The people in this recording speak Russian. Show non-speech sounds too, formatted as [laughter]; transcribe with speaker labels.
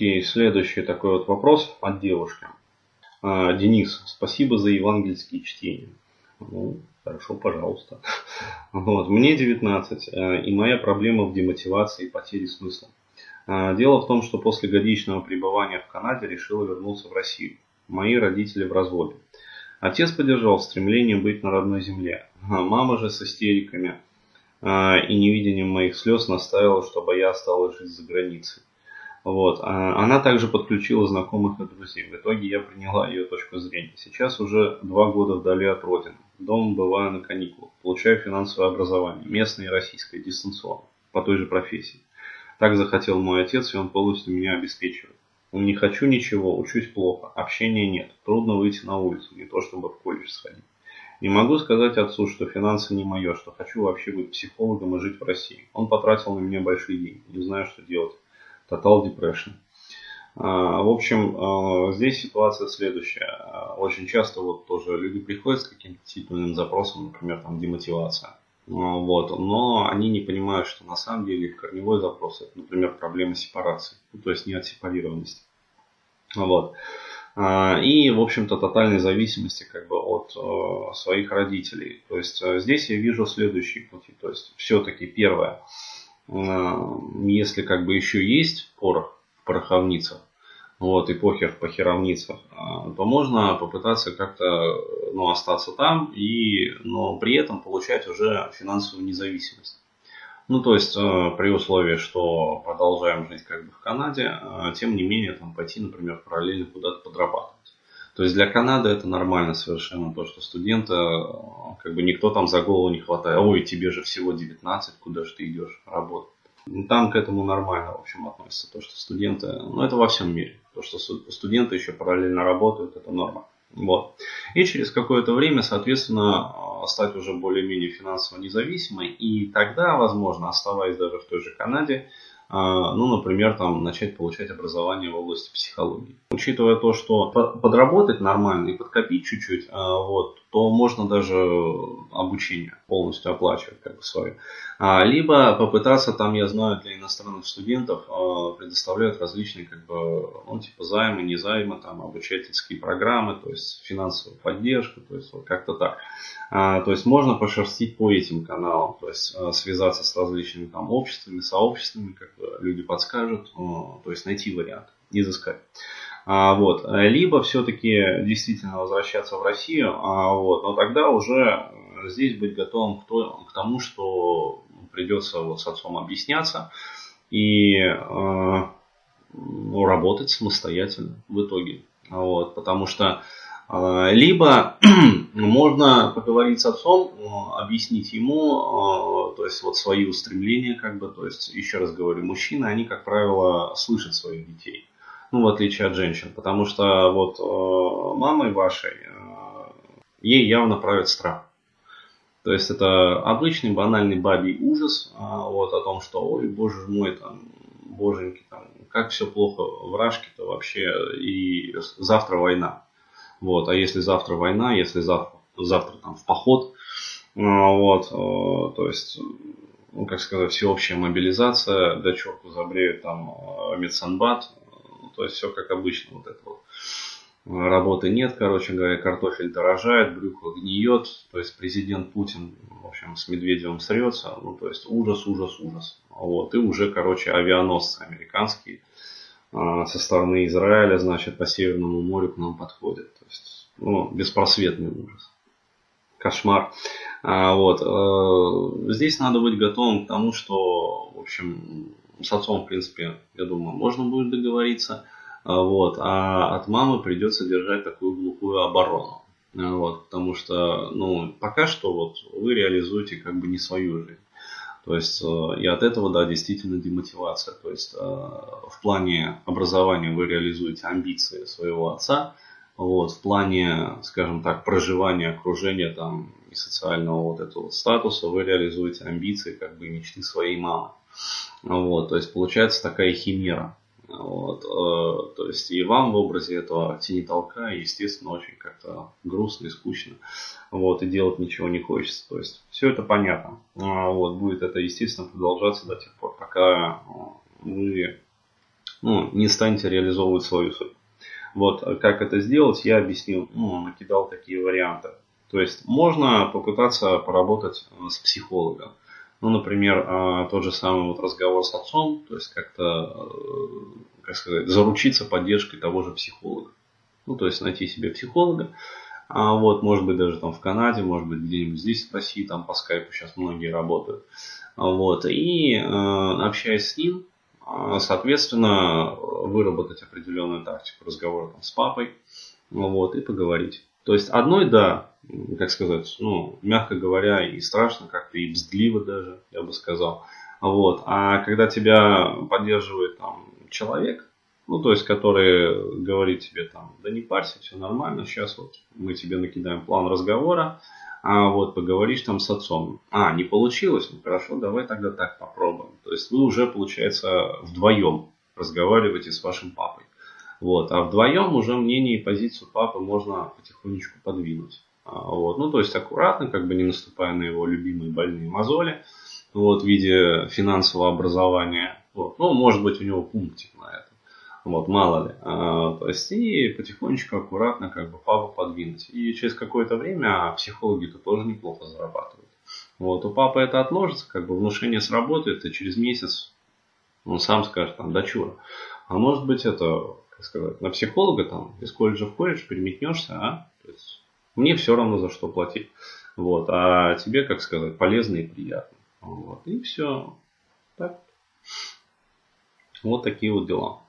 Speaker 1: Окей, следующий такой вот вопрос от девушки. А, Денис, спасибо за евангельские чтения. Ну, хорошо, пожалуйста. [laughs] Вот. Мне 19, э, и моя проблема в демотивации и потере смысла. А, дело в том, что после годичного пребывания в Канаде решила вернуться в Россию. Мои родители в разводе. Отец поддержал стремление быть на родной земле. А мама же с истериками а, и невидением моих слез наставила, чтобы я осталась жить за границей. Вот. Она также подключила знакомых и друзей. В итоге я приняла ее точку зрения. Сейчас уже два года вдали от родины. Дома бываю на каникулах. Получаю финансовое образование. Местное и российское, дистанционно. По той же профессии. Так захотел мой отец, и он полностью меня обеспечивает. Не хочу ничего, учусь плохо, общения нет, трудно выйти на улицу, не то чтобы в колледж сходить. Не могу сказать отцу, что финансы не мое, что хочу вообще быть психологом и жить в России. Он потратил на меня большие деньги, не знаю, что делать. Total depression. А, в общем, а, здесь ситуация следующая. А, очень часто вот тоже люди приходят с каким-то титульным запросом, например, там демотивация. Вот. Но они не понимают, что на самом деле корневой запрос это, например, проблема сепарации, ну, то есть не от сепарированности. Вот. И, в общем-то, тотальной зависимости как бы от своих родителей. То есть здесь я вижу следующие пути. То есть все-таки первое, если как бы еще есть порох в пороховницах, вот, и похер в похеровницах, а, то можно попытаться как-то ну, остаться там, и, но при этом получать уже финансовую независимость. Ну, то есть, э, при условии, что продолжаем жить как бы в Канаде, э, тем не менее, там пойти, например, параллельно куда-то подрабатывать. То есть для Канады это нормально совершенно, то, что студента, э, как бы никто там за голову не хватает. Ой, тебе же всего 19, куда же ты идешь работать? Там к этому нормально, в общем, относятся. То, что студенты, ну это во всем мире. То, что студенты еще параллельно работают, это норма. Вот. И через какое-то время, соответственно, стать уже более-менее финансово независимой. И тогда, возможно, оставаясь даже в той же Канаде, а, ну, например, там, начать получать образование в области психологии. Учитывая то, что подработать нормально и подкопить чуть-чуть, а, вот, то можно даже обучение полностью оплачивать как бы свое. А, либо попытаться, там, я знаю, для иностранных студентов предоставляют различные, как бы, ну, типа займы, не займы, там, обучательские программы, то есть финансовую поддержку, то есть вот как-то так. То есть можно пошерстить по этим каналам, то есть связаться с различными там обществами, сообществами, как люди подскажут, то есть найти вариант, изыскать. А, вот. Либо все-таки действительно возвращаться в Россию, а, вот, но тогда уже здесь быть готовым к тому, что придется вот с отцом объясняться и э, работать самостоятельно в итоге. Вот, потому что а, либо [clears throat] можно поговорить с отцом, объяснить ему, а, то есть вот свои устремления, как бы, то есть, еще раз говорю, мужчины, они, как правило, слышат своих детей. Ну, в отличие от женщин. Потому что вот а, мамой вашей, ей явно правит страх. То есть это обычный банальный бабий ужас вот, о том, что ой, боже мой, там, боженьки, там, как все плохо в Рашке-то вообще, и завтра война. Вот, а если завтра война, если завтра, завтра там в поход, э, вот, э, то есть, ну, как сказать, всеобщая мобилизация, до черту забреют там э, то есть все как обычно, вот это вот. Работы нет, короче говоря, картофель дорожает, брюхо гниет, то есть президент Путин, в общем, с Медведевым срется, ну, то есть ужас, ужас, ужас. Вот, и уже, короче, авианосцы американские а, со стороны Израиля, значит, по Северному морю к нам подходят. То есть, ну, беспросветный ужас. Кошмар. А, вот. А, здесь надо быть готовым к тому, что, в общем, с отцом, в принципе, я думаю, можно будет договориться. А, вот. А от мамы придется держать такую глухую оборону. А, вот, потому что, ну, пока что вот вы реализуете как бы не свою жизнь. То есть э, и от этого, да, действительно демотивация. То есть э, в плане образования вы реализуете амбиции своего отца, вот, в плане, скажем так, проживания, окружения там и социального вот этого статуса вы реализуете амбиции, как бы мечты своей мамы. Вот, то есть получается такая химера. Вот, э, то есть и вам в образе этого тени толка, естественно, очень как-то грустно и скучно. Вот, и делать ничего не хочется. То есть все это понятно. А, вот, будет это, естественно, продолжаться до тех пор, пока вы ну, не станете реализовывать свою судьбу. Вот как это сделать, я объяснил, ну, накидал такие варианты. То есть можно попытаться поработать с психологом. Ну, например, а, тот же самый вот разговор с отцом, то есть как-то, э, как сказать, заручиться поддержкой того же психолога. Ну, то есть найти себе психолога, а вот, может быть, даже там в Канаде, может быть, где-нибудь здесь в России, там по скайпу сейчас многие работают. Вот, и э, общаясь с ним, э, соответственно, выработать определенную тактику разговора там, с папой, вот, и поговорить. То есть одной, да, как сказать, ну, мягко говоря, и страшно как-то, и бздливо даже, я бы сказал. Вот. А когда тебя поддерживает там человек, ну, то есть, который говорит тебе там, да не парься, все нормально, сейчас вот мы тебе накидаем план разговора, а вот поговоришь там с отцом. А, не получилось? Ну хорошо, давай тогда так попробуем. То есть вы уже, получается, вдвоем разговариваете с вашим папой. Вот. А вдвоем уже мнение и позицию папы можно потихонечку подвинуть. А, вот. Ну, то есть аккуратно, как бы не наступая на его любимые больные мозоли, вот, в виде финансового образования. Вот. Ну, может быть, у него пунктик на это. Вот, мало ли. А, то есть, и потихонечку, аккуратно, как бы папу подвинуть. И через какое-то время психологи-то тоже неплохо зарабатывают. Вот, у папы это отложится, как бы внушение сработает, и через месяц он сам скажет, там, дочура. А может быть, это как сказать, на психолога там из колледжа в колледж переметнешься, а? То есть, мне все равно за что платить. Вот, а тебе, как сказать, полезно и приятно. Вот, и все. Так. Вот такие вот дела.